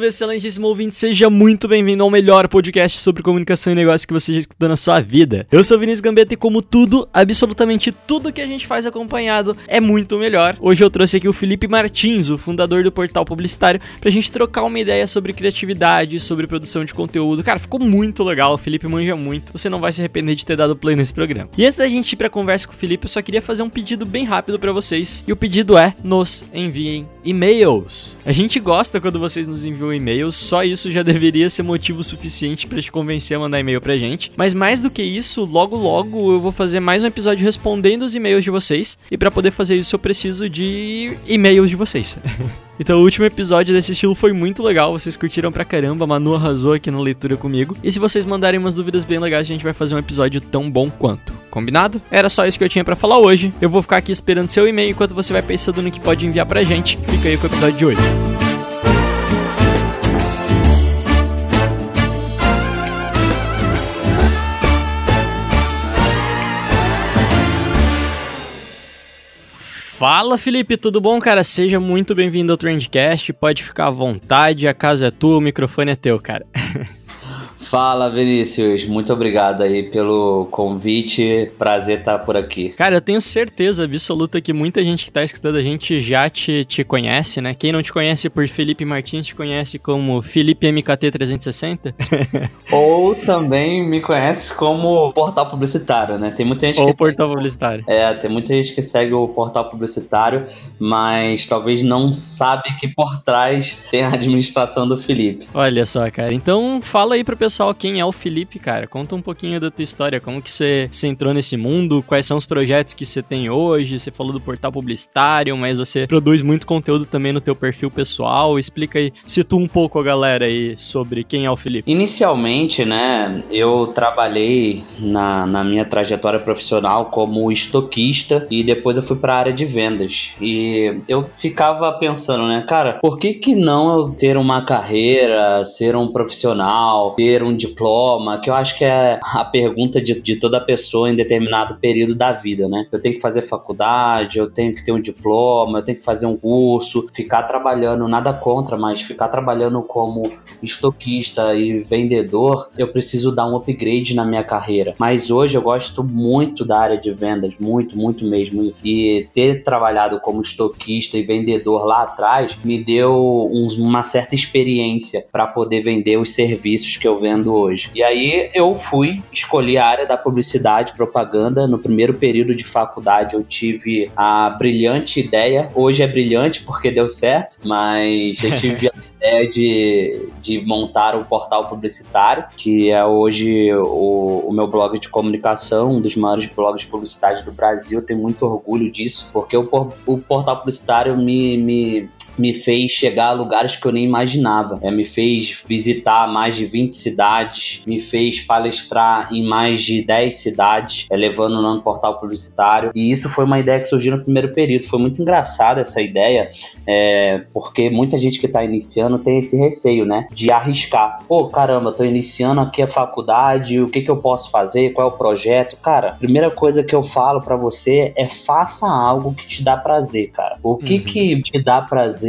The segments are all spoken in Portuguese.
Salve, excelentíssimo ouvinte, seja muito bem-vindo ao melhor podcast sobre comunicação e negócio que você já escutou na sua vida. Eu sou Vinícius Gambetta e como tudo, absolutamente tudo que a gente faz acompanhado é muito melhor. Hoje eu trouxe aqui o Felipe Martins, o fundador do portal publicitário, pra gente trocar uma ideia sobre criatividade, sobre produção de conteúdo. Cara, ficou muito legal, o Felipe manja muito, você não vai se arrepender de ter dado play nesse programa. E antes da gente ir pra conversa com o Felipe, eu só queria fazer um pedido bem rápido pra vocês, e o pedido é, nos enviem e-mails. A gente gosta quando vocês nos enviam e-mails, só isso já deveria ser motivo suficiente pra te convencer a mandar e-mail pra gente. Mas mais do que isso, logo logo eu vou fazer mais um episódio respondendo os e-mails de vocês, e pra poder fazer isso eu preciso de e-mails de vocês. Então o último episódio desse estilo foi muito legal, vocês curtiram pra caramba, a Manu arrasou aqui na leitura comigo. E se vocês mandarem umas dúvidas bem legais, a gente vai fazer um episódio tão bom quanto. Combinado? Era só isso que eu tinha pra falar hoje. Eu vou ficar aqui esperando seu e-mail enquanto você vai pensando no que pode enviar pra gente. Fica aí com o episódio de hoje. Fala Felipe, tudo bom, cara? Seja muito bem-vindo ao Trendcast. Pode ficar à vontade, a casa é tua, o microfone é teu, cara. Fala Vinícius, muito obrigado aí pelo convite, prazer estar por aqui. Cara, eu tenho certeza absoluta que muita gente que tá escutando a gente já te, te conhece, né? Quem não te conhece por Felipe Martins te conhece como Felipe MKT360. Ou também me conhece como portal publicitário, né? Tem muita gente Ou que portal publicitário. É, tem muita gente que segue o portal publicitário, mas talvez não sabe que por trás tem a administração do Felipe. Olha só, cara. Então fala aí pro pessoal quem é o Felipe, cara. Conta um pouquinho da tua história, como que você, você entrou nesse mundo, quais são os projetos que você tem hoje. Você falou do portal publicitário, mas você produz muito conteúdo também no teu perfil pessoal. Explica aí, situa um pouco a galera aí sobre quem é o Felipe. Inicialmente, né, eu trabalhei na, na minha trajetória profissional como estoquista e depois eu fui para a área de vendas. E eu ficava pensando, né, cara, por que que não eu ter uma carreira, ser um profissional, ter um diploma, que eu acho que é a pergunta de, de toda pessoa em determinado período da vida, né? Eu tenho que fazer faculdade, eu tenho que ter um diploma, eu tenho que fazer um curso, ficar trabalhando, nada contra, mas ficar trabalhando como estoquista e vendedor, eu preciso dar um upgrade na minha carreira. Mas hoje eu gosto muito da área de vendas, muito, muito mesmo. E ter trabalhado como estoquista e vendedor lá atrás me deu um, uma certa experiência para poder vender os serviços que eu vendo hoje. E aí eu fui escolher a área da publicidade, propaganda. No primeiro período de faculdade eu tive a brilhante ideia. Hoje é brilhante porque deu certo, mas eu tive a ideia de, de montar um portal publicitário, que é hoje o, o meu blog de comunicação, um dos maiores blogs publicitários do Brasil. Eu tenho muito orgulho disso, porque o, o portal publicitário me, me me fez chegar a lugares que eu nem imaginava. É, me fez visitar mais de 20 cidades, me fez palestrar em mais de 10 cidades, é, levando o nome do portal publicitário. E isso foi uma ideia que surgiu no primeiro período. Foi muito engraçada essa ideia, é, porque muita gente que está iniciando tem esse receio, né? De arriscar. Pô, caramba, tô iniciando aqui a faculdade, o que, que eu posso fazer? Qual é o projeto? Cara, primeira coisa que eu falo para você é faça algo que te dá prazer, cara. O que Uhum. que te dá prazer?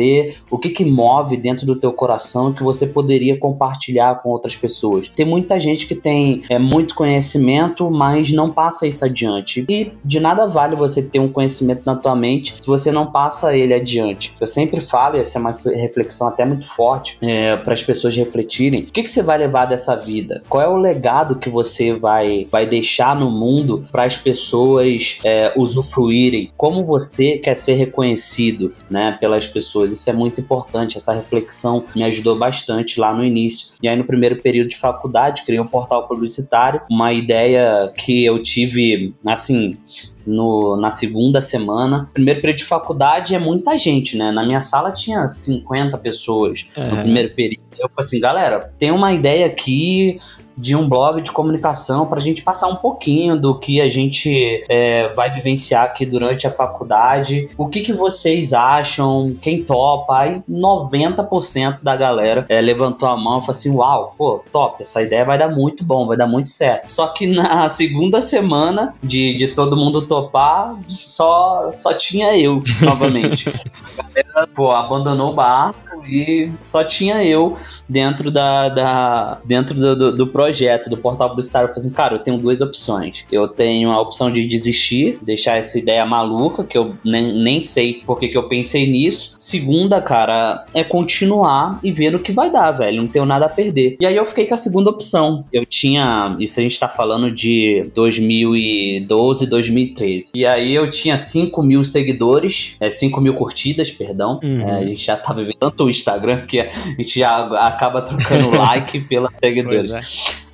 O que que move dentro do teu coração que você poderia compartilhar com outras pessoas? Tem muita gente que tem é, muito conhecimento, mas não passa isso adiante. E de nada vale você ter um conhecimento na tua mente se você não passa ele adiante. Eu sempre falo, essa é uma reflexão até muito forte para as pessoas refletirem. O que, que você vai levar dessa vida? Qual é o legado que você vai, vai deixar no mundo para as pessoas é, usufruírem? Como você quer ser reconhecido né, pelas pessoas? Pessoas. Isso é muito importante. Essa reflexão me ajudou bastante lá no início. E aí, no primeiro período de faculdade, criei um portal publicitário, uma ideia que eu tive, assim, no, na segunda semana. Primeiro período de faculdade é muita gente, né? Na minha sala tinha 50 pessoas é. no primeiro período. Eu falei assim, galera, tem uma ideia aqui, de um blog de comunicação para a gente passar um pouquinho do que a gente é, vai vivenciar aqui durante a faculdade. O que, que vocês acham? Quem topa? Aí 90% da galera é, levantou a mão e falou assim: Uau, pô, top, essa ideia vai dar muito bom, vai dar muito certo. Só que na segunda semana de, de todo mundo topar, só, só tinha eu novamente. a galera, pô, abandonou o barco e só tinha eu dentro da, da dentro do, do, do, projeto do portal publicitário. Eu falei assim, cara, eu tenho duas opções. Eu tenho a opção de desistir, deixar essa ideia maluca, que eu nem, nem sei porque que eu pensei nisso. Segunda, cara, é continuar e ver o que vai dar, velho. Não tenho nada a perder. E aí eu fiquei com a segunda opção. Eu tinha, isso a gente tá falando de 2012, 2013. E aí eu tinha 5 mil seguidores, é, 5 mil curtidas, perdão. Uhum. É, a gente já tava vivendo tanto Instagram que a gente já acaba trocando like pela seguidores.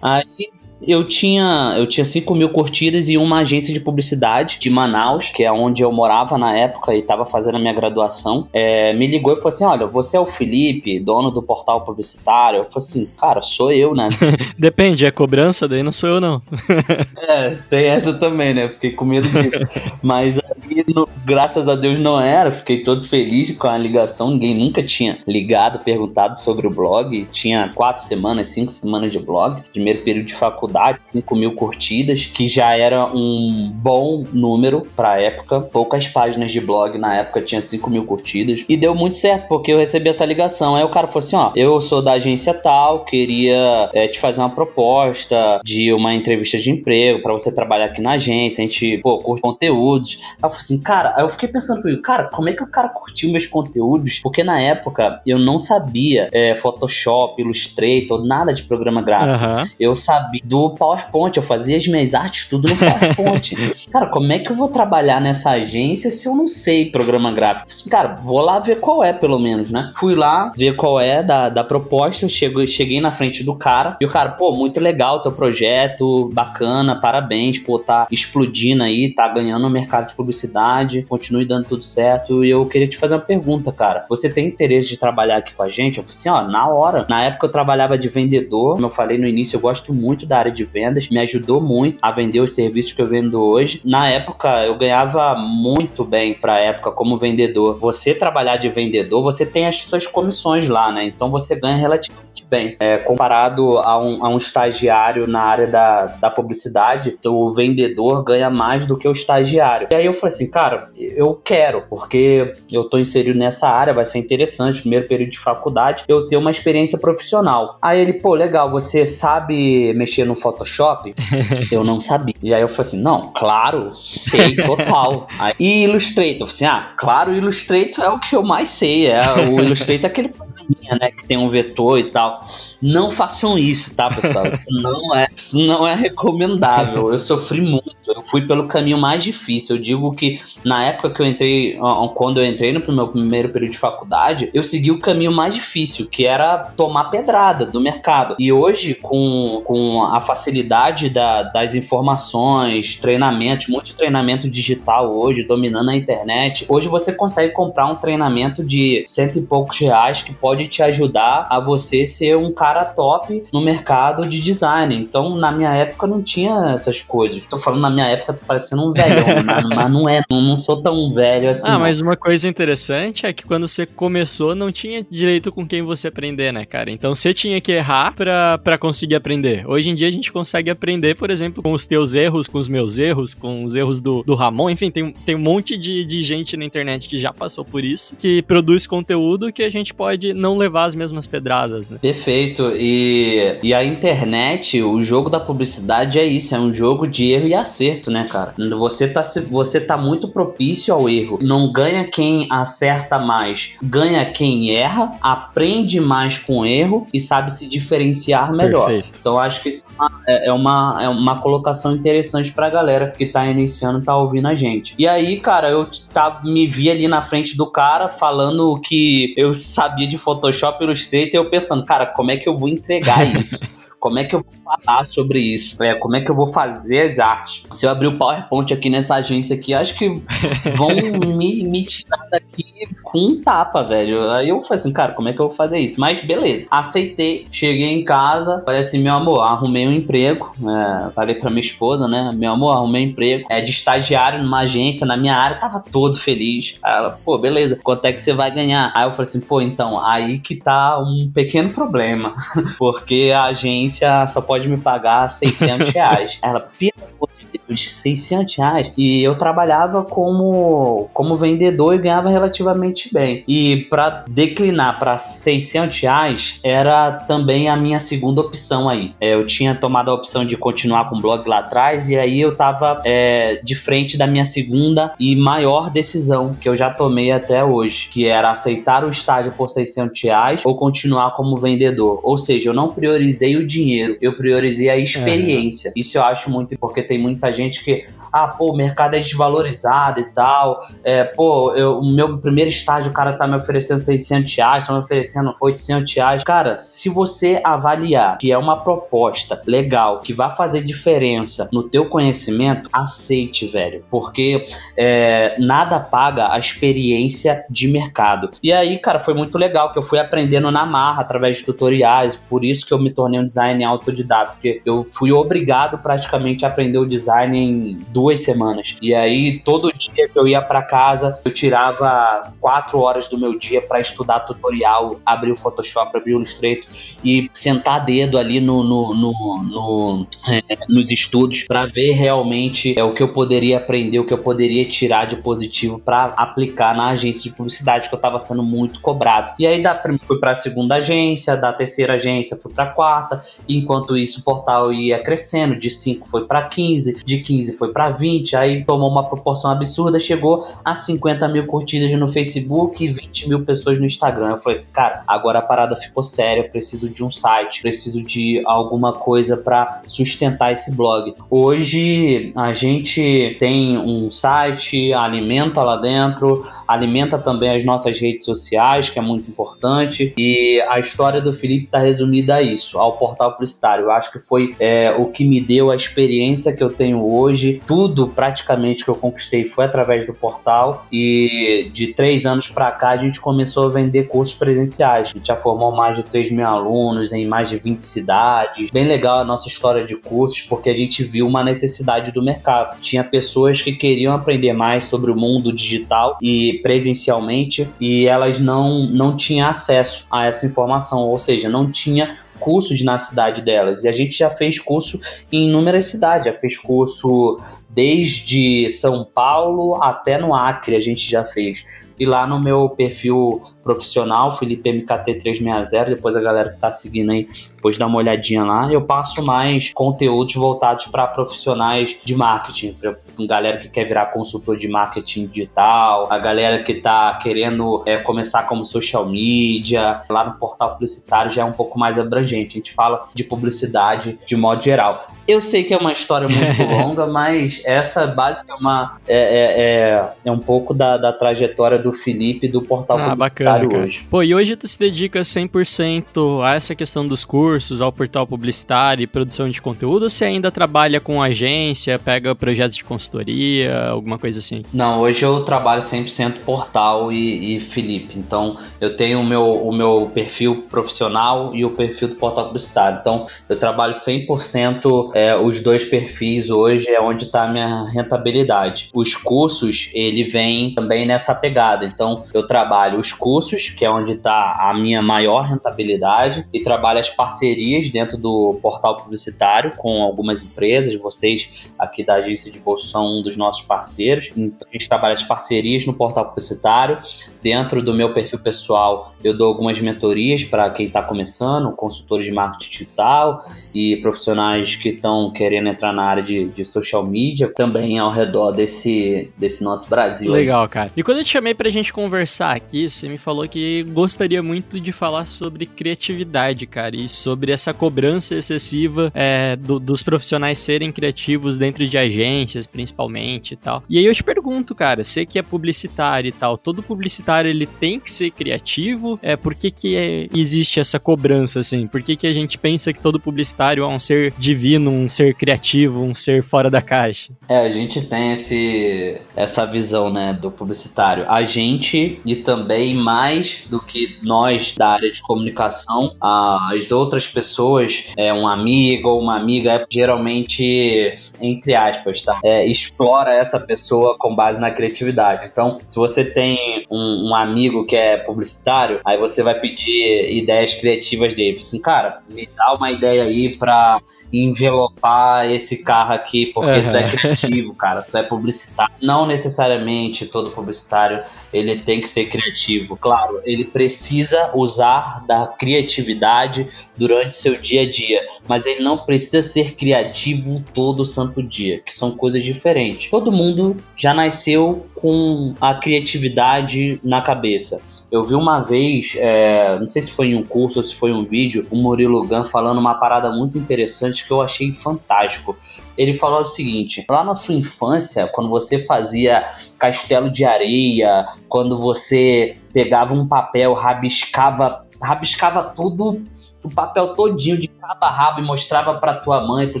Aí eu tinha, eu tinha 5 mil curtidas e uma agência de publicidade de Manaus, que é onde eu morava na época e estava fazendo a minha graduação, é, me ligou e falou assim: Olha, você é o Felipe, dono do portal publicitário? Eu falei assim: Cara, sou eu, né? Depende, é cobrança, daí não sou eu, não. é, tem essa também, né? Fiquei com medo disso. Mas aí, no, graças a Deus, não era. Fiquei todo feliz com a ligação. Ninguém nunca tinha ligado, perguntado sobre o blog. Tinha quatro semanas, cinco semanas de blog. Primeiro período de faculdade faculdade, 5 mil curtidas, que já era um bom número pra época. Poucas páginas de blog na época tinha 5 mil curtidas. E deu muito certo, porque eu recebi essa ligação. Aí o cara falou assim: ó, eu sou da agência tal, queria é, te fazer uma proposta de uma entrevista de emprego para você trabalhar aqui na agência. A gente, pô, curte conteúdos. Aí eu falei assim, cara, aí eu fiquei pensando comigo, cara, como é que o cara curtiu meus conteúdos? Porque na época eu não sabia é, Photoshop, Illustrator, nada de programa gráfico. Uhum. Eu sabia do do PowerPoint. Eu fazia as minhas artes tudo no PowerPoint. cara, como é que eu vou trabalhar nessa agência se eu não sei programa gráfico? Cara, vou lá ver qual é, pelo menos, né? Fui lá ver qual é da, da proposta. Chego, cheguei na frente do cara. E o cara, pô, muito legal teu projeto, bacana, parabéns, pô, tá explodindo aí, tá ganhando no mercado de publicidade, continue dando tudo certo. E eu queria te fazer uma pergunta, cara. Você tem interesse de trabalhar aqui com a gente? Eu falei assim, ó, na hora. Na época eu trabalhava de vendedor, como eu falei no início, eu gosto muito da área de vendas, me ajudou muito a vender os serviços que eu vendo hoje. Na época, eu ganhava muito bem para época como vendedor. Você trabalhar de vendedor, você tem as suas comissões lá, né? Então você ganha relativamente bem. É, comparado a um, a um estagiário na área da, da publicidade, o vendedor ganha mais do que o estagiário. E aí eu falei assim, cara, eu quero, porque eu tô inserido nessa área, vai ser interessante, primeiro período de faculdade, eu ter uma experiência profissional. Aí ele, pô, legal, você sabe mexer no Photoshop? eu não sabia. E aí eu falei assim, não, claro, sei total. Aí, e Illustrator? Eu falei assim, ah, claro, Illustrator é o que eu mais sei. É, o Illustrator é aquele programinha, né, que tem um vetor e tal. Não façam isso, tá, pessoal? Isso não é, isso não é recomendável. Eu sofri muito. Eu fui pelo caminho mais difícil. Eu digo que na época que eu entrei, quando eu entrei no meu primeiro período de faculdade, eu segui o caminho mais difícil, que era tomar pedrada do mercado. E hoje, com, com a facilidade da, das informações, treinamentos, muito treinamento digital hoje, dominando a internet, hoje você consegue comprar um treinamento de cento e poucos reais que pode te ajudar a você ser um cara top no mercado de design. Então, na minha época, não tinha essas coisas. Tô falando na minha época, tô parecendo um velhão, mas, mas, não é. Não, não, sou tão velho assim. Ah, não. mas uma coisa interessante é que quando você começou, não tinha direito com quem você aprender, né, cara? Então, você tinha que errar pra, pra conseguir aprender. Hoje em dia, a gente consegue aprender, por exemplo, com os teus erros, com os meus erros, com os erros do, do Ramon. Enfim, tem, tem um monte de, de gente na internet que já passou por isso, que produz conteúdo que a gente pode não levar as mesmas pedradas, né? Perfeito. E, e a internet, o jogo da publicidade é isso, é um jogo de erro e acerto, né, cara? Você tá, você tá muito propício ao erro. Não ganha quem acerta mais, ganha quem erra, aprende mais com erro e sabe se diferenciar melhor. Perfeito. Então acho que isso é uma, é uma colocação interessante pra galera que tá iniciando, tá ouvindo a gente. E aí, cara, eu tá, me vi ali na frente do cara falando que eu sabia de Photoshop Illustrator eu pensando, cara, como é que eu vou entregar isso? Como é que eu vou falar sobre isso? É, como é que eu vou fazer as artes? Se eu abrir o PowerPoint aqui nessa agência aqui, acho que vão me, me tirar daqui com um tapa, velho. Aí eu falei assim, cara, como é que eu vou fazer isso? Mas beleza, aceitei. Cheguei em casa, falei assim, meu amor, arrumei um emprego. É, falei pra minha esposa, né? Meu amor, arrumei um emprego. É de estagiário numa agência na minha área, tava todo feliz. Aí ela, pô, beleza, quanto é que você vai ganhar? Aí eu falei assim, pô, então, aí que tá um pequeno problema. Porque a agência só pode me pagar 600 reais. Ela, pelo amor de Deus, 600 reais. E eu trabalhava como, como vendedor e ganhava relativamente bem. E para declinar para 600 reais era também a minha segunda opção aí. É, eu tinha tomado a opção de continuar com o blog lá atrás e aí eu tava é, de frente da minha segunda e maior decisão que eu já tomei até hoje, que era aceitar o estágio por 600 reais ou continuar como vendedor. Ou seja, eu não priorizei o dinheiro, eu priorizei a experiência. Isso eu acho muito porque tem muita gente que ah, pô, o mercado é desvalorizado e tal, é, pô, eu, o meu primeiro estágio, o cara tá me oferecendo 600 reais, tá me oferecendo 800 reais. Cara, se você avaliar que é uma proposta legal, que vai fazer diferença no teu conhecimento, aceite, velho, porque é, nada paga a experiência de mercado. E aí, cara, foi muito legal que eu fui aprendendo na marra, através de tutoriais, por isso que eu me tornei um designer autodidata, porque eu fui obrigado praticamente a aprender o design em duas semanas. E aí, todo dia que eu ia para casa, eu tirava quatro horas do meu dia para estudar tutorial, abrir o Photoshop, abrir o Illustrator e sentar dedo ali no, no, no, no é, nos estudos para ver realmente é, o que eu poderia aprender, o que eu poderia tirar de positivo para aplicar na agência de publicidade que eu estava sendo muito cobrado. E aí da, fui para a segunda agência, da terceira agência fui para a quarta, enquanto isso o portal ia crescendo, de 5 foi para 15, de 15 foi para 20, aí tomou uma proporção absurda, chegou a 50 mil curtidas no Facebook e 20 mil pessoas no Instagram. Eu falei assim, cara, agora a parada ficou séria, eu preciso de um site, preciso de alguma coisa para sustentar esse blog. Hoje a gente tem um site, alimenta lá dentro, alimenta também as nossas redes sociais, que é muito importante, e a história do Felipe está resumida a isso, ao portal publicitário. Eu acho que foi é, o que me deu a experiência que eu tenho hoje, tudo tudo praticamente que eu conquistei foi através do portal e de três anos para cá a gente começou a vender cursos presenciais. A gente já formou mais de 3 mil alunos em mais de 20 cidades. Bem legal a nossa história de cursos porque a gente viu uma necessidade do mercado. Tinha pessoas que queriam aprender mais sobre o mundo digital e presencialmente e elas não, não tinham acesso a essa informação, ou seja, não tinha cursos na cidade delas. E a gente já fez curso em inúmeras cidades, já fez curso desde São Paulo até no Acre, a gente já fez. E lá no meu perfil profissional, Felipe MKT360, depois a galera que tá seguindo aí, depois dá uma olhadinha lá. Eu passo mais conteúdos voltados para profissionais de marketing, para galera que quer virar consultor de marketing digital, a galera que tá querendo é, começar como social media. Lá no portal publicitário já é um pouco mais abrangente. A gente fala de publicidade de modo geral. Eu sei que é uma história muito longa, mas essa básica é uma é, é, é, é um pouco da, da trajetória do Felipe do portal ah, publicitário bacana, hoje. Pô, e hoje tu se dedica 100% a essa questão dos cursos, ao portal publicitário e produção de conteúdo, ou você ainda trabalha com agência, pega projetos de consultoria, alguma coisa assim? Não, hoje eu trabalho 100% portal e, e Felipe. Então, eu tenho o meu, o meu perfil profissional e o perfil do portal publicitário. Então, eu trabalho 100% é, os dois perfis hoje, é onde está a minha rentabilidade. Os cursos, ele vem também nessa pegada Então, eu trabalho os cursos, que é onde está a minha maior rentabilidade, e trabalho as parcerias dentro do portal publicitário com algumas empresas. Vocês aqui da agência de bolsa são um dos nossos parceiros. Então, a gente trabalha as parcerias no portal publicitário. Dentro do meu perfil pessoal, eu dou algumas mentorias para quem está começando, consultores de marketing digital e profissionais que estão querendo entrar na área de, de social media, também ao redor desse, desse nosso Brasil. Legal, cara. E quando eu te chamei pra gente conversar aqui, você me falou que gostaria muito de falar sobre criatividade, cara, e sobre essa cobrança excessiva é, do, dos profissionais serem criativos dentro de agências, principalmente e tal. E aí eu te pergunto, cara, você que é publicitário e tal, todo publicitário ele tem que ser criativo? É, por que, que é, existe essa cobrança, assim? Por que, que a gente pensa que todo publicitário é um ser divino, um ser criativo, um ser fora da caixa? É, a gente tem esse, essa visão, né, do publicitário. A gente e também mais do que nós da área de comunicação, as outras pessoas, é um amigo ou uma amiga, é geralmente entre aspas, tá? É, explora essa pessoa com base na criatividade. Então, se você tem um, um amigo que é publicitário, aí você vai pedir ideias criativas dele. Assim, cara, me dá uma ideia aí pra envelopar esse carro aqui, porque uhum. tu é criativo, cara, tu é publicitário. Não necessariamente todo publicitário ele tem que ser criativo. Claro, ele precisa usar da criatividade durante seu dia a dia, mas ele não precisa ser criativo todo santo dia, que são coisas diferentes. Todo mundo já nasceu com a criatividade na cabeça. Eu vi uma vez, é, não sei se foi em um curso ou se foi um vídeo, o Murilo Gun falando uma parada muito interessante que eu achei fantástico. Ele falou o seguinte: lá na sua infância, quando você fazia castelo de areia, quando você pegava um papel, rabiscava, rabiscava tudo, o papel todinho de cabo a rabo e mostrava para tua mãe, pro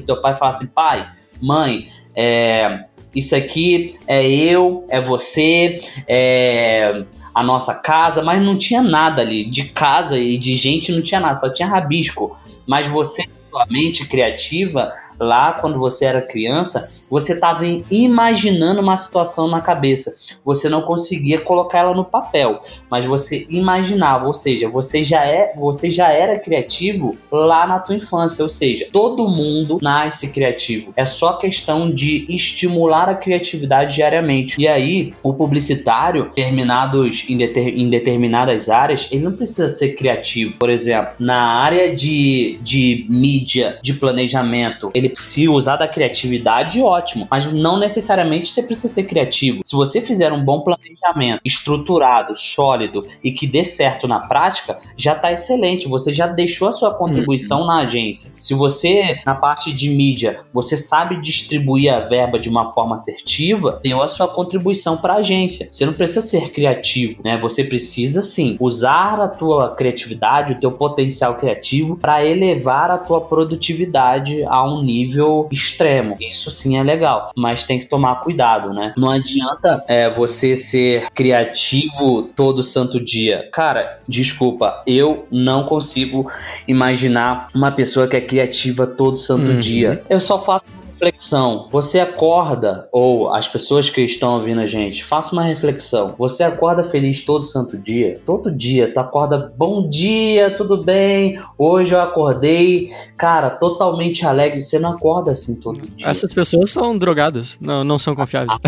teu pai, e falava assim: pai, mãe, é, isso aqui é eu, é você, é a nossa casa, mas não tinha nada ali. De casa e de gente não tinha nada, só tinha rabisco. Mas você, sua mente criativa, lá quando você era criança, você estava imaginando uma situação na cabeça. Você não conseguia colocar ela no papel, mas você imaginava, ou seja, você já é, você já era criativo lá na tua infância, ou seja, todo mundo nasce criativo. É só questão de estimular a criatividade diariamente. E aí, o publicitário, terminados em, deter, em determinadas áreas, ele não precisa ser criativo. Por exemplo, na área de, de mídia, de planejamento, ele se usar da criatividade, ótimo, mas não necessariamente você precisa ser criativo. Se você fizer um bom planejamento, estruturado, sólido e que dê certo na prática, já está excelente. Você já deixou a sua contribuição uhum. na agência. Se você, na parte de mídia, você sabe distribuir a verba de uma forma assertiva, deu a sua contribuição para a agência. Você não precisa ser criativo, né? Você precisa sim usar a tua criatividade, o teu potencial criativo para elevar a tua produtividade a um nível extremo. Isso sim é legal, mas tem que tomar cuidado, né? Não adianta é, você ser criativo todo santo dia. Cara, desculpa, eu não consigo imaginar uma pessoa que é criativa todo santo uhum. dia. Eu só faço reflexão. Você acorda, ou as pessoas que estão ouvindo a gente, faça uma reflexão. Você acorda feliz todo santo dia? Todo dia, tu acorda, bom dia, tudo bem? Hoje eu acordei, cara, totalmente alegre. Você não acorda assim todo dia. Essas pessoas são drogadas, não, não são confiáveis.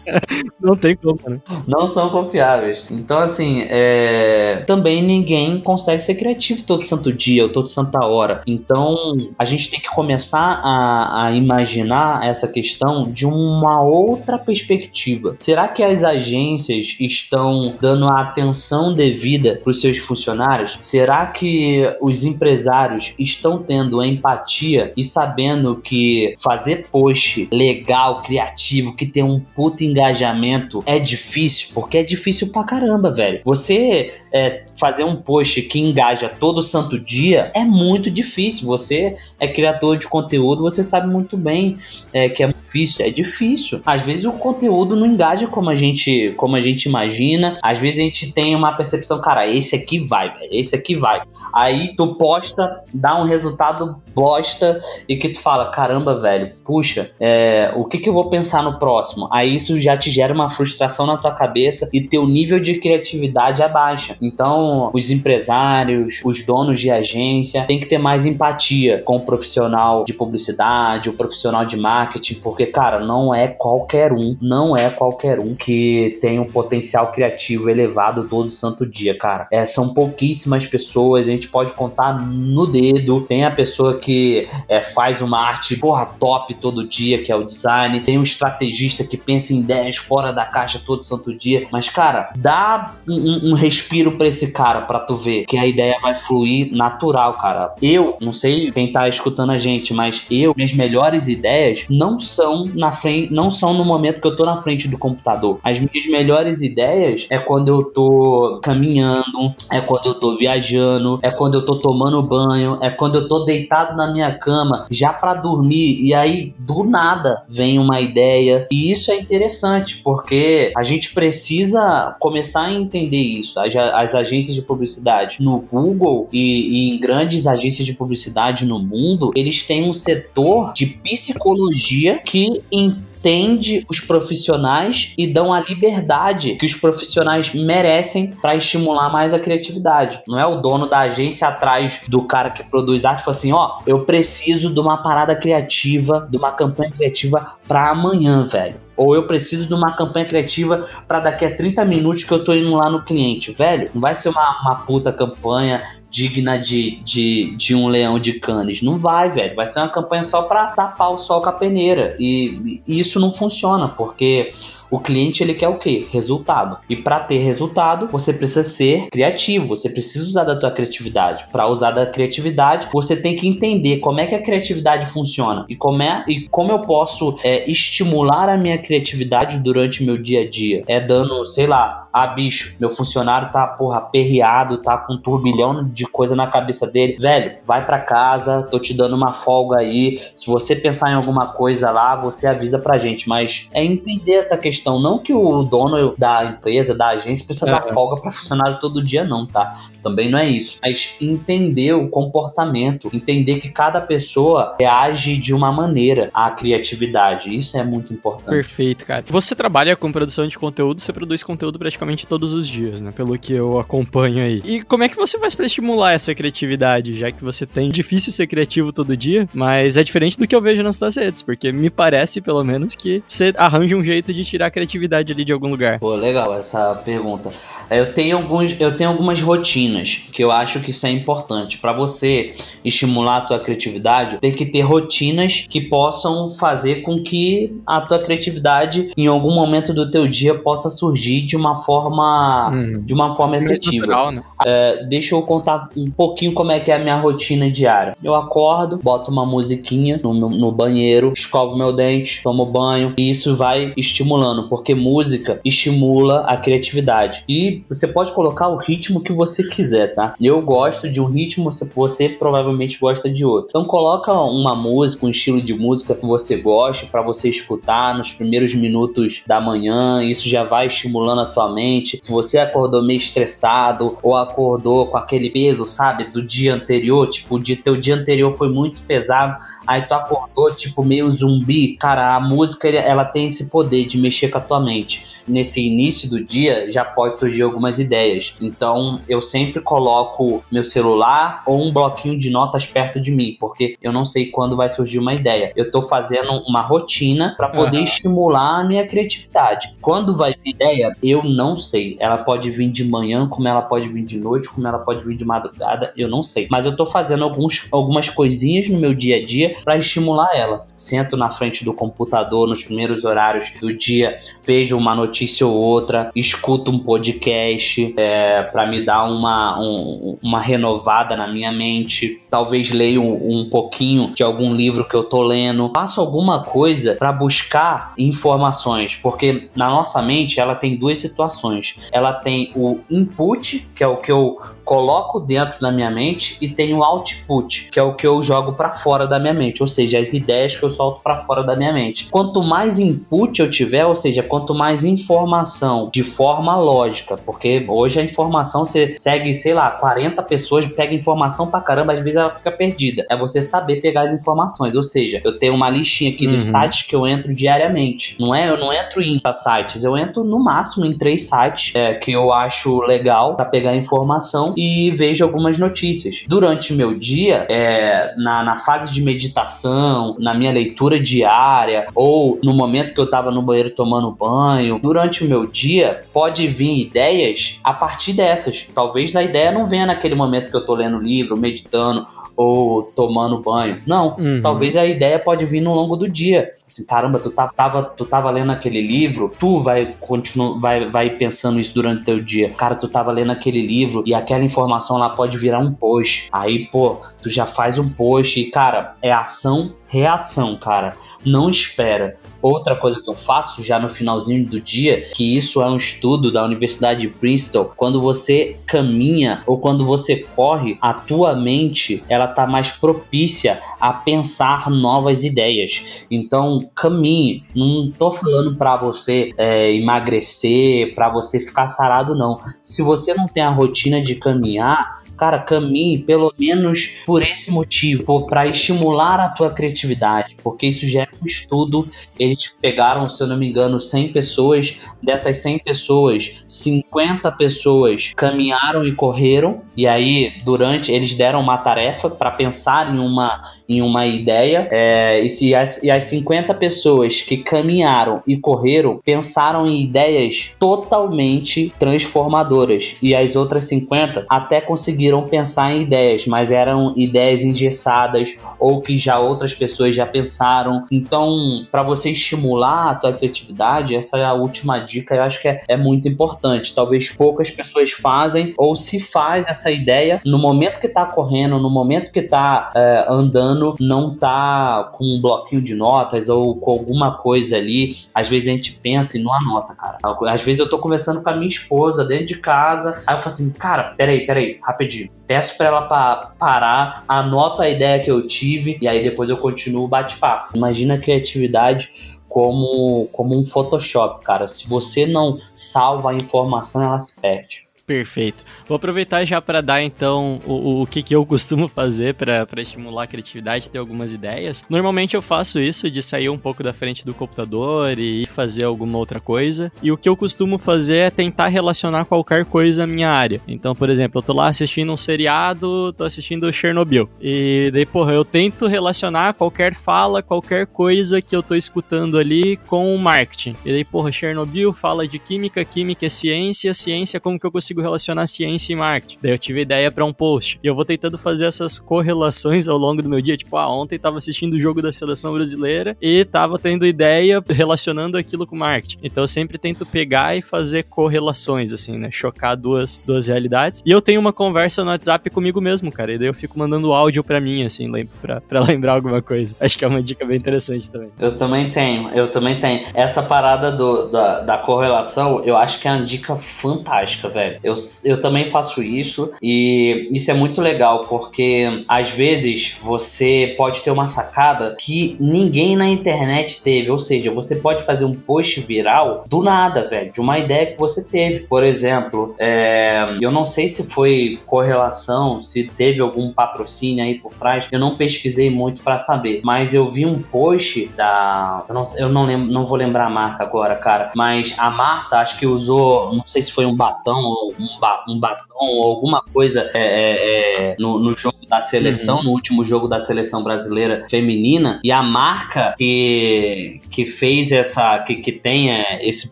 não tem como, né? Não são confiáveis. Então, assim, é... também ninguém consegue ser criativo todo santo dia ou todo santa hora. Então, a gente tem que começar a, a imaginar imaginar essa questão de uma outra perspectiva. Será que as agências estão dando a atenção devida para os seus funcionários? Será que os empresários estão tendo empatia e sabendo que fazer post legal, criativo, que tem um puto engajamento é difícil? Porque é difícil pra caramba, velho. Você é, fazer um post que engaja todo santo dia é muito difícil. Você é criador de conteúdo, você sabe muito bem é, que é difícil? É difícil. Às vezes o conteúdo não engaja como a gente, como a gente imagina. Às vezes a gente tem uma percepção, cara, esse aqui vai, velho, esse aqui vai. Aí tu posta, dá um resultado bosta e que tu fala, caramba, velho, puxa, é, o que que eu vou pensar no próximo? Aí isso já te gera uma frustração na tua cabeça e teu nível de criatividade abaixa. Então, os empresários, os donos de agência, tem que ter mais empatia com o profissional de publicidade, o profissional de marketing, porque, cara, não é qualquer um, não é qualquer um que tem um potencial criativo elevado todo santo dia, cara. É, são pouquíssimas pessoas, a gente pode contar no dedo. Tem a pessoa que é, faz uma arte, porra, top todo dia, que é o design. Tem um estrategista que pensa em ideias fora da caixa todo santo dia. Mas, cara, dá um, um respiro pra esse cara pra tu ver que a ideia vai fluir natural, cara. Eu, não sei quem tá escutando a gente, mas eu, minhas melhores ideias não são na frente, não são no momento que eu tô na frente do computador. As minhas melhores ideias é quando eu tô caminhando, é quando eu tô viajando, é quando eu tô tomando banho, é quando eu tô deitado na minha cama já para dormir e aí do nada vem uma ideia. E isso é interessante porque a gente precisa começar a entender isso. As, as agências de publicidade no Google e, e em grandes agências de publicidade no mundo, eles têm um setor de psicologia que entende os profissionais e dão a liberdade que os profissionais merecem para estimular mais a criatividade. Não é o dono da agência atrás do cara que produz arte e fala assim: ó, eu preciso de uma parada criativa, de uma campanha criativa para amanhã, velho. Ou eu preciso de uma campanha criativa para daqui a 30 minutos que eu tô indo lá no cliente. Velho, não vai ser uma, uma puta campanha digna de, de, de um leão de canes. Não vai, velho. Vai ser uma campanha só para tapar o sol com a peneira. E, e isso não funciona, porque o cliente ele quer o quê? Resultado. E para ter resultado, você precisa ser criativo, você precisa usar da tua criatividade. Para usar da criatividade, você tem que entender como é que a criatividade funciona e como é e como eu posso é, estimular a minha criatividade durante o meu dia a dia. É dando, sei lá, ah, bicho, meu funcionário tá, porra, aperreado, tá com um turbilhão de coisa na cabeça dele. Velho, vai para casa, tô te dando uma folga aí. Se você pensar em alguma coisa lá, você avisa pra gente. Mas é entender essa questão. Não que o dono da empresa, da agência, precisa dar folga pra funcionário todo dia, não, tá? Também não é isso. Mas entender o comportamento, entender que cada pessoa reage de uma maneira à criatividade. Isso é muito importante. Perfeito, cara. Você trabalha com produção de conteúdo, você produz conteúdo praticamente todos os dias, né? Pelo que eu acompanho aí. E como é que você faz para estimular essa criatividade, já que você tem difícil ser criativo todo dia, mas é diferente do que eu vejo nas suas redes, porque me parece, pelo menos, que você arranja um jeito de tirar a criatividade ali de algum lugar. Pô, legal essa pergunta. Eu tenho alguns, eu tenho algumas rotinas que eu acho que isso é importante. Para você estimular a tua criatividade, tem que ter rotinas que possam fazer com que a tua criatividade em algum momento do teu dia possa surgir de uma forma hum. de uma forma efetiva. Natural, né? é, deixa eu contar um pouquinho como é que é a minha rotina diária. Eu acordo, boto uma musiquinha no, no, no banheiro, escovo meu dente, tomo banho e isso vai estimulando, porque música estimula a criatividade. E você pode colocar o ritmo que você quiser quiser, tá? Eu gosto de um ritmo, você, provavelmente gosta de outro. Então coloca uma música, um estilo de música que você goste para você escutar nos primeiros minutos da manhã. Isso já vai estimulando a tua mente. Se você acordou meio estressado ou acordou com aquele peso, sabe, do dia anterior, tipo, o teu dia anterior foi muito pesado, aí tu acordou tipo meio zumbi. Cara, a música ela tem esse poder de mexer com a tua mente. Nesse início do dia já pode surgir algumas ideias. Então eu sempre sempre coloco meu celular ou um bloquinho de notas perto de mim, porque eu não sei quando vai surgir uma ideia. Eu tô fazendo uma rotina para poder uhum. estimular a minha criatividade. Quando vai vir ideia, eu não sei. Ela pode vir de manhã, como ela pode vir de noite, como ela pode vir de madrugada, eu não sei. Mas eu tô fazendo alguns, algumas coisinhas no meu dia a dia para estimular ela. Sento na frente do computador nos primeiros horários do dia, vejo uma notícia ou outra, escuto um podcast é, para me dar uma um, uma renovada na minha mente, talvez leio um, um pouquinho de algum livro que eu tô lendo, faço alguma coisa para buscar informações, porque na nossa mente ela tem duas situações. Ela tem o input, que é o que eu coloco dentro da minha mente, e tem o output, que é o que eu jogo para fora da minha mente, ou seja, as ideias que eu solto para fora da minha mente. Quanto mais input eu tiver, ou seja, quanto mais informação de forma lógica, porque hoje a informação você segue, sei lá, 40 pessoas, pega informação pra caramba, às vezes ela fica perdida. É você saber pegar as informações, ou seja, eu tenho uma listinha aqui dos Uhum. sites que eu entro diariamente. Não é, eu não entro em sites, eu entro no máximo em três sites é, que eu acho legal para pegar informação e vejo algumas notícias. Durante meu dia, é, na, na fase de meditação, na minha leitura diária, ou no momento que eu tava no banheiro tomando banho, durante o meu dia, pode vir ideias a partir dessas. Talvez a ideia não venha naquele momento que eu tô lendo livro, meditando ou tomando banho. Não, Uhum. talvez a ideia pode vir no longo do dia. Assim, caramba, tu tava, tava, tu tava lendo aquele livro, tu vai continuar, vai, vai pensando isso durante o teu dia. Cara, tu tava lendo aquele livro e aquela informação lá pode virar um post. Aí, pô, tu já faz um post e, cara, é ação, reação, cara. Não espera. Outra coisa que eu faço já no finalzinho do dia, que isso é um estudo da Universidade de Princeton, quando você caminha ou quando você corre, a tua mente ela tá mais propícia a pensar novas ideias. Então caminhe. Não tô falando para você é, emagrecer, para você ficar sarado não. Se você não tem a rotina de caminhar, cara, caminhe pelo menos por esse motivo, para estimular a tua criatividade, porque isso já é um estudo. Eles pegaram, se eu não me engano, 100 pessoas. Dessas 100 pessoas, 50 pessoas caminharam e correram. E aí, durante, eles deram uma tarefa para pensar em uma, em uma ideia. É, e, se as, e as 50 pessoas que caminharam e correram pensaram em ideias totalmente transformadoras. E as outras 50 até conseguiram pensar em ideias, mas eram ideias engessadas ou que já outras pessoas já pensaram. Então, para você estimular a tua criatividade, essa é a última dica, eu acho que é, é muito importante. Talvez poucas pessoas fazem ou se faz essa ideia no momento que tá correndo, no momento que tá é, andando, não tá com um bloquinho de notas ou com alguma coisa ali. Às vezes a gente pensa e não anota, cara. Às vezes eu tô conversando com a minha esposa dentro de casa, aí eu falo assim, cara, peraí, peraí, rapidinho. Peço pra ela pa parar, anota a ideia que eu tive e aí depois eu continuo o bate-papo. Imagina a criatividade como, como um Photoshop, cara. Se você não salva a informação, ela se perde. Perfeito. Vou aproveitar já para dar então o, o que, que eu costumo fazer para estimular a criatividade, ter algumas ideias. Normalmente eu faço isso de sair um pouco da frente do computador e fazer alguma outra coisa. E o que eu costumo fazer é tentar relacionar qualquer coisa à minha área. Então, por exemplo, eu tô lá assistindo um seriado, tô assistindo Chernobyl. E daí, porra, eu tento relacionar qualquer fala, qualquer coisa que eu tô escutando ali com o marketing. E daí, porra, Chernobyl fala de química, química é ciência, ciência como que eu consigo relacionar ciência e marketing. Daí eu tive ideia para um post. E eu vou tentando fazer essas correlações ao longo do meu dia. Tipo, ah, ontem tava assistindo o jogo da seleção brasileira e tava tendo ideia relacionando aquilo com marketing. Então eu sempre tento pegar e fazer correlações, assim, né? Chocar duas, duas realidades. E eu tenho uma conversa no WhatsApp comigo mesmo, cara. E daí eu fico mandando áudio para mim, assim, pra, pra lembrar alguma coisa. Acho que é uma dica bem interessante também. Eu também tenho, eu também tenho. Essa parada do, da, da correlação, eu acho que é uma dica fantástica, velho. Eu, eu também faço isso e isso é muito legal porque às vezes você pode ter uma sacada que ninguém na internet teve, ou seja, você pode fazer um post viral do nada, velho, de uma ideia que você teve. Por exemplo, é, eu não sei se foi correlação, se teve algum patrocínio aí por trás, eu não pesquisei muito para saber, mas eu vi um post da, eu não, eu não lembro, não vou lembrar a marca agora, cara, mas a Marta acho que usou, não sei se foi um batom ou um, ba um batom ou alguma coisa é, é, é, no, no, jogo da seleção, uhum. no último jogo da seleção brasileira feminina, e a marca que, que fez essa, que, que tem esse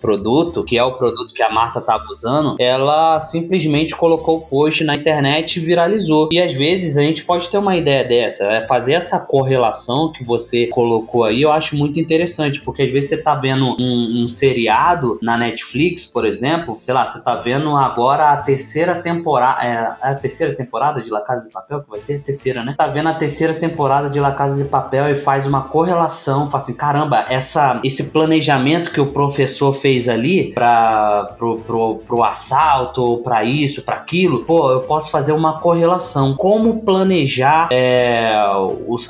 produto, que é o produto que a Marta tava usando, ela simplesmente colocou o post na internet e viralizou. E às vezes a gente pode ter uma ideia dessa, é fazer essa correlação que você colocou aí, eu acho muito interessante, porque às vezes você tá vendo um, um seriado na Netflix, por exemplo, sei lá, você tá vendo agora agora a terceira temporada. É, a terceira temporada de La Casa de Papel que vai ter? Terceira, né? Tá vendo a terceira temporada de La Casa de Papel e faz uma correlação. Fala assim: caramba, essa, esse planejamento que o professor fez ali pra, pro, pro, pro assalto, ou pra isso, pra aquilo, pô, eu posso fazer uma correlação. Como planejar é,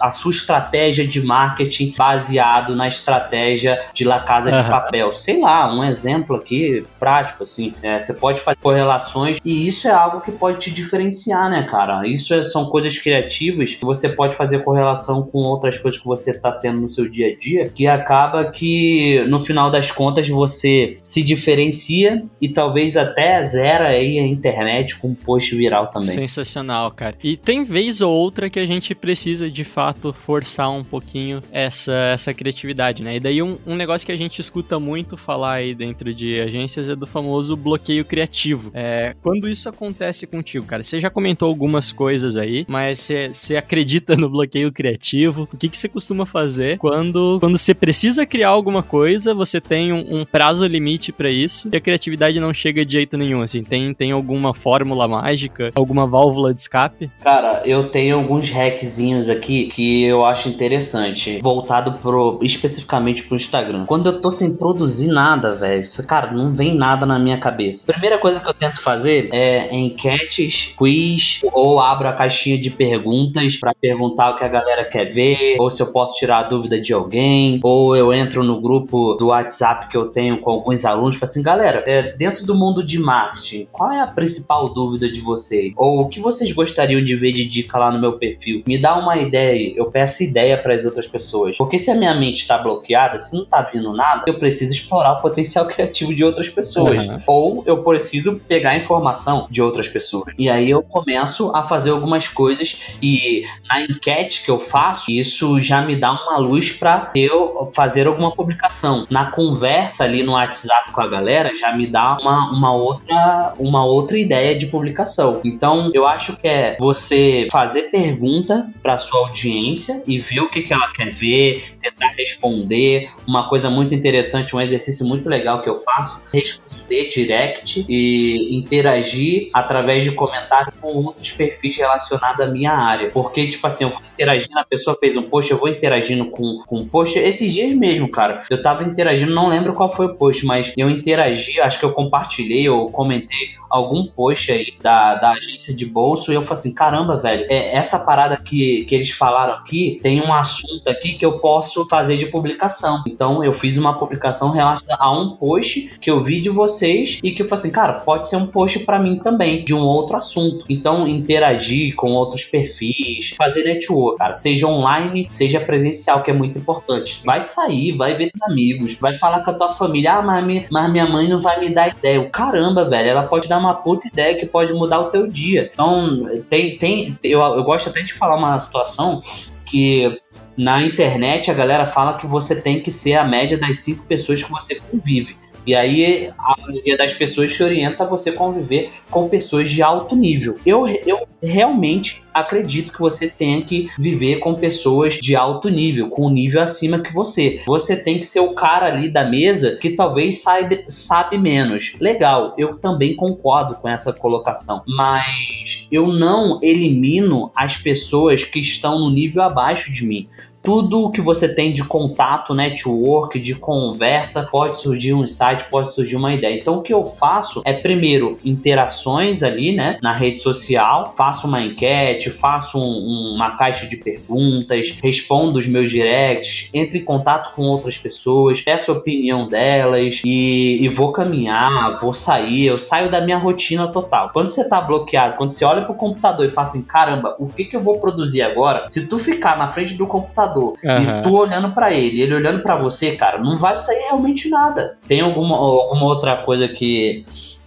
a sua estratégia de marketing baseado na estratégia de La Casa de Papel? Sei lá, um exemplo aqui prático, assim. É, você pode fazer correlações e isso é algo que pode te diferenciar, né, cara? Isso é, são coisas criativas que você pode fazer correlação com outras coisas que você tá tendo no seu dia a dia, que acaba que no final das contas você se diferencia e talvez até zera aí a internet com um post viral também. Sensacional, cara. E tem vez ou outra que a gente precisa de fato forçar um pouquinho essa, essa criatividade, né? E daí um, um negócio que a gente escuta muito falar aí dentro de agências é do famoso bloqueio criativo. É, quando isso acontece contigo, cara, você já comentou algumas coisas aí, mas você, acredita no bloqueio criativo? O que, que você costuma fazer quando, quando você precisa criar alguma coisa, você tem um, um prazo limite para isso e a criatividade não chega de jeito nenhum, assim? Tem, tem alguma fórmula mágica, alguma válvula de escape? Cara, eu tenho alguns hackzinhos aqui que eu acho interessante, voltado pro, especificamente pro Instagram. Quando eu tô sem produzir nada, velho, cara, não vem nada na minha cabeça. Primeira coisa que eu tento fazer é enquetes, quiz, ou abro a caixinha de perguntas para perguntar o que a galera quer ver, ou se eu posso tirar a dúvida de alguém, ou eu entro no grupo do WhatsApp que eu tenho com alguns alunos e falo assim, galera, é, dentro do mundo de marketing, qual é a principal dúvida de vocês? Ou o que vocês gostariam de ver de dica lá no meu perfil? Me dá uma ideia, eu peço ideia para as outras pessoas. Porque se a minha mente está bloqueada, se não tá vindo nada, eu preciso explorar o potencial criativo de outras pessoas. Uhum. Ou eu preciso pegar informação de outras pessoas. E aí eu começo a fazer algumas coisas e na enquete que eu faço, isso já me dá uma luz para eu fazer alguma publicação. Na conversa ali no WhatsApp com a galera, já me dá uma, uma outra uma outra ideia de publicação. Então, eu acho que é você fazer pergunta para sua audiência e ver o que, que ela quer ver, tentar responder. Uma coisa muito interessante, um exercício muito legal que eu faço, responder direct e interagir através de comentário com outros perfis relacionados à minha área. Porque, tipo assim, eu vou interagindo, a pessoa fez um post, eu vou interagindo com, com um post. Esses dias mesmo, cara, eu tava interagindo, não lembro qual foi o post, mas eu interagi, acho que eu compartilhei ou comentei algum post aí da, da agência de bolso e eu falei assim, caramba, velho, é, essa parada que, que eles falaram aqui tem um assunto aqui que eu posso fazer de publicação. Então eu fiz uma publicação relacionada a um post que eu vi de vocês e que eu falei assim, cara, pode ser um post para mim também, de um outro assunto. Então interagir com outros perfis, fazer network, cara, seja online, seja presencial, que é muito importante. Vai sair, vai ver os amigos, vai falar com a tua família, ah, mas minha, mas minha mãe não vai me dar ideia. O caramba, velho, ela pode dar uma puta ideia que pode mudar o teu dia. Então, tem, tem eu, eu gosto até de falar uma situação que na internet a galera fala que você tem que ser a média das cinco pessoas que você convive. E aí a maioria das pessoas te orienta a você conviver com pessoas de alto nível. Eu, eu realmente acredito que você tenha que viver com pessoas de alto nível, com um nível acima que você. Você tem que ser o cara ali da mesa que talvez saiba, sabe menos. Legal, eu também concordo com essa colocação, mas eu não elimino as pessoas que estão no nível abaixo de mim tudo que você tem de contato, network, de conversa, pode surgir um insight, pode surgir uma ideia. Então o que eu faço é primeiro interações ali, né, na rede social, faço uma enquete, faço um, uma caixa de perguntas, respondo os meus directs, entre em contato com outras pessoas, peço a opinião delas e, e vou caminhar, vou sair, eu saio da minha rotina total. Quando você tá bloqueado, quando você olha pro computador e fala assim, caramba, o que que eu vou produzir agora? Se tu ficar na frente do computador computador uhum. e tu olhando para ele, ele olhando para você, cara, não vai sair realmente nada. Tem alguma, alguma outra coisa que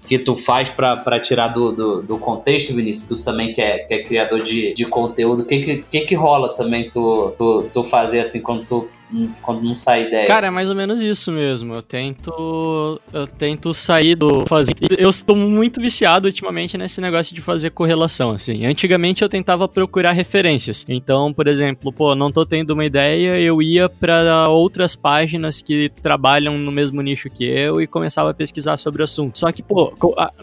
que tu faz para tirar do, do, do, contexto, Vinícius? Tu também que é, que é criador de, de conteúdo, o que, que, que, que rola também tu, tu, tu fazer assim quando tu quando não sai ideia? Cara, é mais ou menos isso mesmo. Eu tento. Eu tento sair do fazer. Eu estou muito viciado ultimamente nesse negócio de fazer correlação, assim. Antigamente eu tentava procurar referências. Então, por exemplo, pô, não tô tendo uma ideia, eu ia para outras páginas que trabalham no mesmo nicho que eu e começava a pesquisar sobre o assunto. Só que, pô,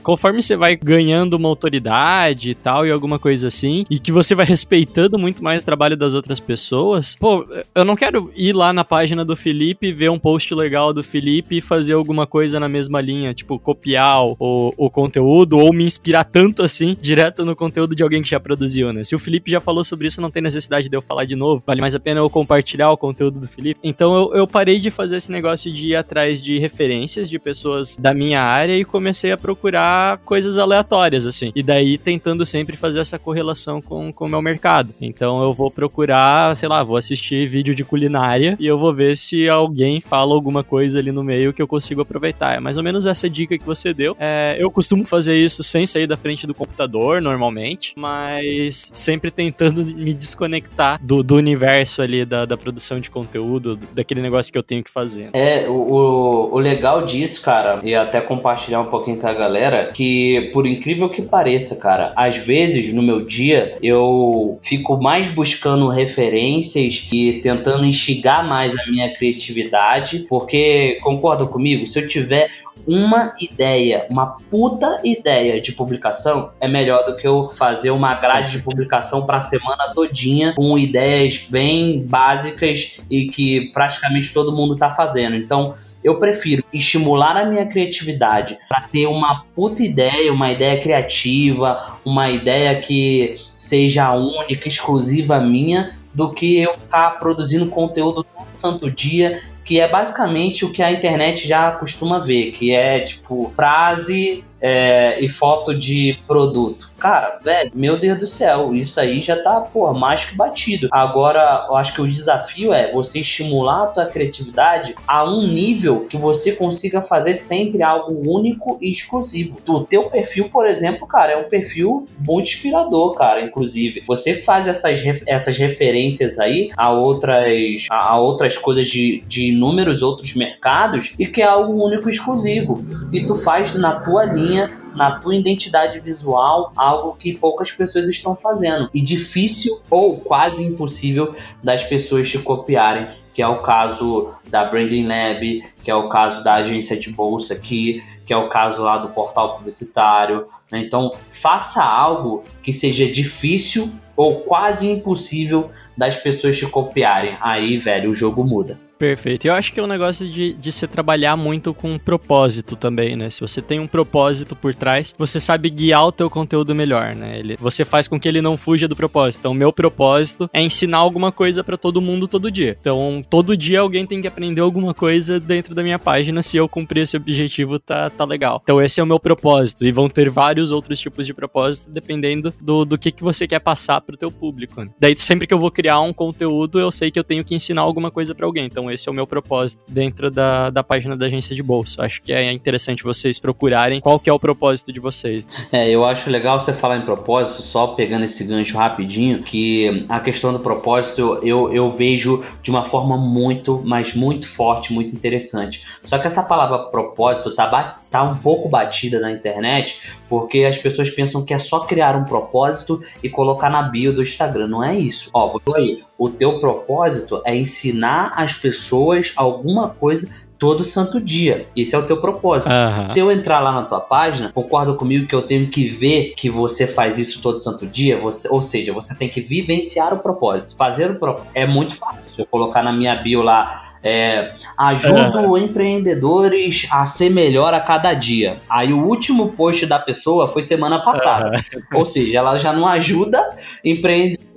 conforme você vai ganhando uma autoridade e tal, e alguma coisa assim, e que você vai respeitando muito mais o trabalho das outras pessoas, pô, eu não quero ir lá na página do Felipe, ver um post legal do Felipe e fazer alguma coisa na mesma linha, tipo, copiar o, o conteúdo ou me inspirar tanto assim, direto no conteúdo de alguém que já produziu, né? Se o Felipe já falou sobre isso, não tem necessidade de eu falar de novo, vale mais a pena eu compartilhar o conteúdo do Felipe. Então eu, eu parei de fazer esse negócio de ir atrás de referências de pessoas da minha área e comecei a procurar coisas aleatórias, assim. E daí tentando sempre fazer essa correlação com o meu mercado. Então eu vou procurar, sei lá, vou assistir vídeo de culinária e eu vou ver se alguém fala alguma coisa ali no meio que eu consigo aproveitar. É mais ou menos essa dica que você deu. É, eu costumo fazer isso sem sair da frente do computador, normalmente, mas sempre tentando me desconectar do, do universo ali da, da produção de conteúdo, daquele negócio que eu tenho que fazer. É, o, o legal disso, cara, e até compartilhar um pouquinho com a galera, que por incrível que pareça, cara, às vezes no meu dia eu fico mais buscando referências e tentando instigar mais a minha criatividade, porque concorda comigo? Se eu tiver uma ideia, uma puta ideia de publicação, é melhor do que eu fazer uma grade de publicação para a semana todinha com ideias bem básicas e que praticamente todo mundo tá fazendo. Então, eu prefiro estimular a minha criatividade para ter uma puta ideia, uma ideia criativa, uma ideia que seja única, exclusiva minha, do que eu ficar produzindo conteúdo todo santo dia que é basicamente o que a internet já costuma ver, que é tipo frase é, e foto de produto. Cara, velho, meu Deus do céu, isso aí já tá, porra, mais que batido. Agora, eu acho que o desafio é você estimular a tua criatividade a um nível que você consiga fazer sempre algo único e exclusivo. O teu perfil, por exemplo, cara, é um perfil muito inspirador, cara, inclusive. Você faz essas, essas referências aí a outras, a outras coisas de, de inúmeros outros mercados e que é algo único e exclusivo. E tu faz na tua linha na tua identidade visual, algo que poucas pessoas estão fazendo. E difícil ou quase impossível das pessoas te copiarem, que é o caso da Branding Lab, que é o caso da agência de bolsa aqui, que é o caso lá do portal publicitário. Né? Então, faça algo que seja difícil ou quase impossível das pessoas te copiarem. Aí, velho, o jogo muda. Perfeito. Eu acho que é um negócio de, de se trabalhar muito com propósito também, né? Se você tem um propósito por trás, você sabe guiar o teu conteúdo melhor, né? Ele, você faz com que ele não fuja do propósito. Então, o meu propósito é ensinar alguma coisa para todo mundo todo dia. Então, todo dia alguém tem que aprender alguma coisa dentro da minha página. Se eu cumprir esse objetivo, tá, tá legal. Então, esse é o meu propósito. E vão ter vários outros tipos de propósito, dependendo do, do que, que você quer passar pro teu público. Né? Daí, sempre que eu vou criar um conteúdo, eu sei que eu tenho que ensinar alguma coisa para alguém. Então, esse é o meu propósito dentro da, da página da agência de bolsa. Acho que é interessante vocês procurarem qual que é o propósito de vocês. É, eu acho legal você falar em propósito, só pegando esse gancho rapidinho, que a questão do propósito eu, eu vejo de uma forma muito, mas muito forte, muito interessante. Só que essa palavra propósito tá, tá um pouco batida na internet, porque as pessoas pensam que é só criar um propósito e colocar na bio do Instagram. Não é isso. Ó, vou aí. O teu propósito é ensinar as pessoas alguma coisa todo santo dia. Esse é o teu propósito. Uhum. Se eu entrar lá na tua página, concorda comigo que eu tenho que ver que você faz isso todo santo dia? Você, ou seja, você tem que vivenciar o propósito. Fazer o propósito é muito fácil. Eu colocar na minha bio lá é, ajudo empreendedores a ser melhor a cada dia. Aí o último post da pessoa foi semana passada. Ou seja, ela já não ajuda empreendedores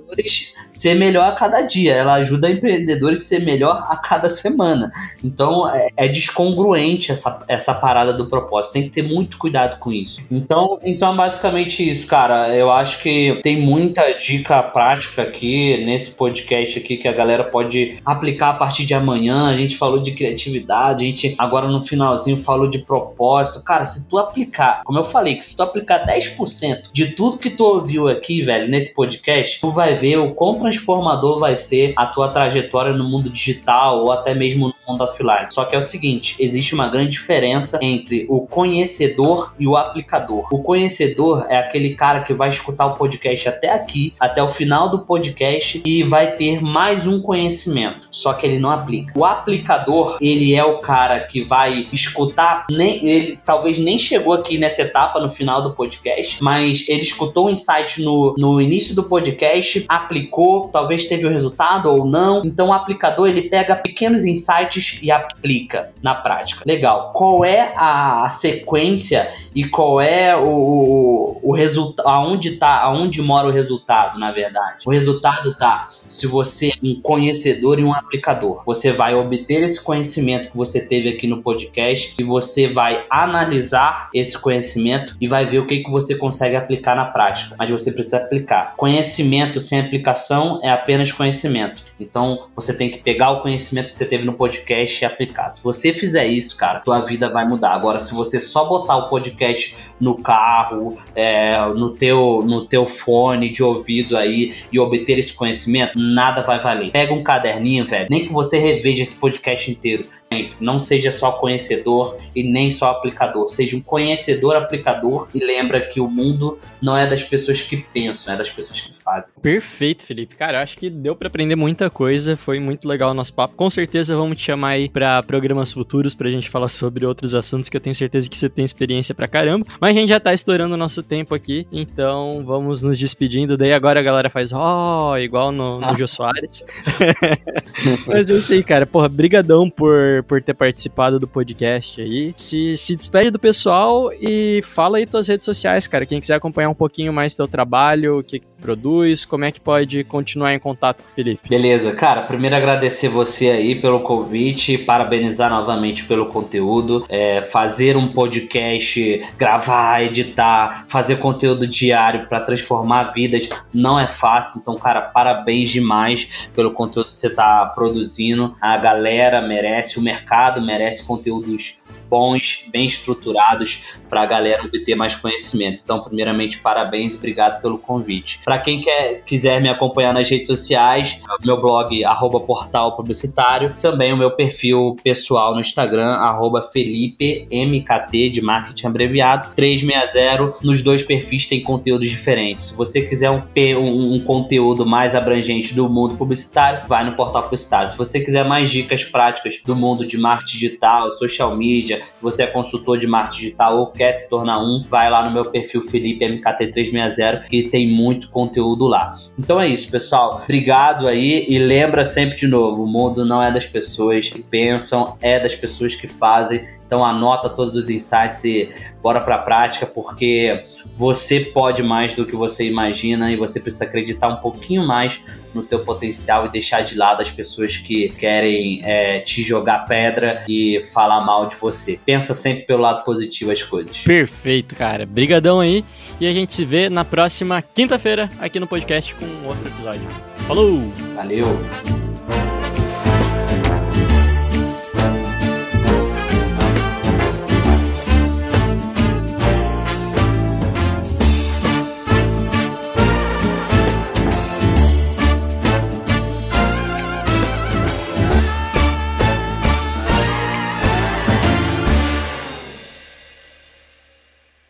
ser melhor a cada dia, ela ajuda empreendedores a ser melhor a cada semana. Então é, é descongruente essa, essa parada do propósito, tem que ter muito cuidado com isso. Então, então é basicamente isso, cara. Eu acho que tem muita dica prática aqui nesse podcast aqui que a galera pode aplicar a partir de amanhã. A gente falou de criatividade, a gente agora no finalzinho falou de propósito. Cara, se tu aplicar, como eu falei, que se tu aplicar 10% de tudo que tu ouviu aqui, velho, nesse podcast, tu vai ver o quão transformador vai ser a tua trajetória no mundo digital ou até mesmo no mundo offline. Só que é o seguinte, existe uma grande diferença entre o conhecedor e o aplicador. O conhecedor é aquele cara que vai escutar o podcast até aqui, até o final do podcast e vai ter mais um conhecimento, só que ele não aplica. O aplicador, ele é o cara que vai escutar, nem ele talvez nem chegou aqui nessa etapa no final do podcast, mas ele escutou o insight no, no início do podcast, aplicou, talvez teve o resultado ou não. Então o aplicador ele pega pequenos insights e aplica na prática. Legal. Qual é a sequência e qual é o, o, o resultado, aonde tá, aonde mora o resultado, na verdade? O resultado tá se você é um conhecedor e um aplicador. Você vai obter esse conhecimento que você teve aqui no podcast e você vai analisar esse conhecimento e vai ver o que, que você consegue aplicar na prática. Mas você precisa aplicar. Conhecimento sem aplicação é apenas conhecimento. Então você tem que pegar o conhecimento que você teve no podcast e aplicar. Se você fizer isso, cara, tua vida vai mudar. Agora, se você só botar o podcast no carro, é, no, teu, no teu fone de ouvido aí e obter esse conhecimento, nada vai valer. Pega um caderninho, velho, nem que você reveja esse podcast inteiro. Não seja só conhecedor e nem só aplicador. Seja um conhecedor aplicador e lembra que o mundo não é das pessoas que pensam, é das pessoas que fazem. Perfeito, Felipe. Cara, acho que deu para aprender muita coisa. Foi muito legal o nosso papo. Com certeza vamos te chamar aí para programas futuros pra gente falar sobre outros assuntos que eu tenho certeza que você tem experiência pra caramba. Mas a gente já tá estourando o nosso tempo aqui, então vamos nos despedindo. Daí agora a galera faz ó, oh, igual no, no Jô Soares. Mas é isso aí, cara. Porra, brigadão por, por ter participado do podcast aí. Se, se despede do pessoal e fala aí tuas redes sociais, cara. Quem quiser acompanhar um pouquinho mais teu trabalho, o que produz, como é que pode continuar em contato com o Felipe? Beleza, cara. Primeiro agradecer você aí pelo convite, parabenizar novamente pelo conteúdo, é, fazer um podcast, gravar, editar, fazer conteúdo diário para transformar vidas não é fácil. Então, cara, parabéns demais pelo conteúdo que você está produzindo. A galera merece, o mercado merece conteúdos bons, bem estruturados para a galera obter mais conhecimento. Então, primeiramente, parabéns obrigado pelo convite. Para quem quer, quiser me acompanhar nas redes sociais, meu blog arroba portal publicitário, também o meu perfil pessoal no Instagram arroba Felipe MKT de marketing abreviado 360. Nos dois perfis tem conteúdos diferentes. Se você quiser um, um, um conteúdo mais abrangente do mundo publicitário, vai no portal publicitário. Se você quiser mais dicas práticas do mundo de marketing digital, social media, se você é consultor de marketing digital ou quer se tornar um, vai lá no meu perfil Felipe MKT360 que tem muito conteúdo lá. Então é isso, pessoal. Obrigado aí e lembra sempre de novo, o mundo não é das pessoas que pensam, é das pessoas que fazem. Então anota todos os insights e bora para a prática, porque você pode mais do que você imagina e você precisa acreditar um pouquinho mais no teu potencial e deixar de lado as pessoas que querem é, te jogar pedra e falar mal de você. Pensa sempre pelo lado positivo as coisas. Perfeito, cara. Brigadão aí e a gente se vê na próxima quinta-feira aqui no podcast com outro episódio. Falou! Valeu!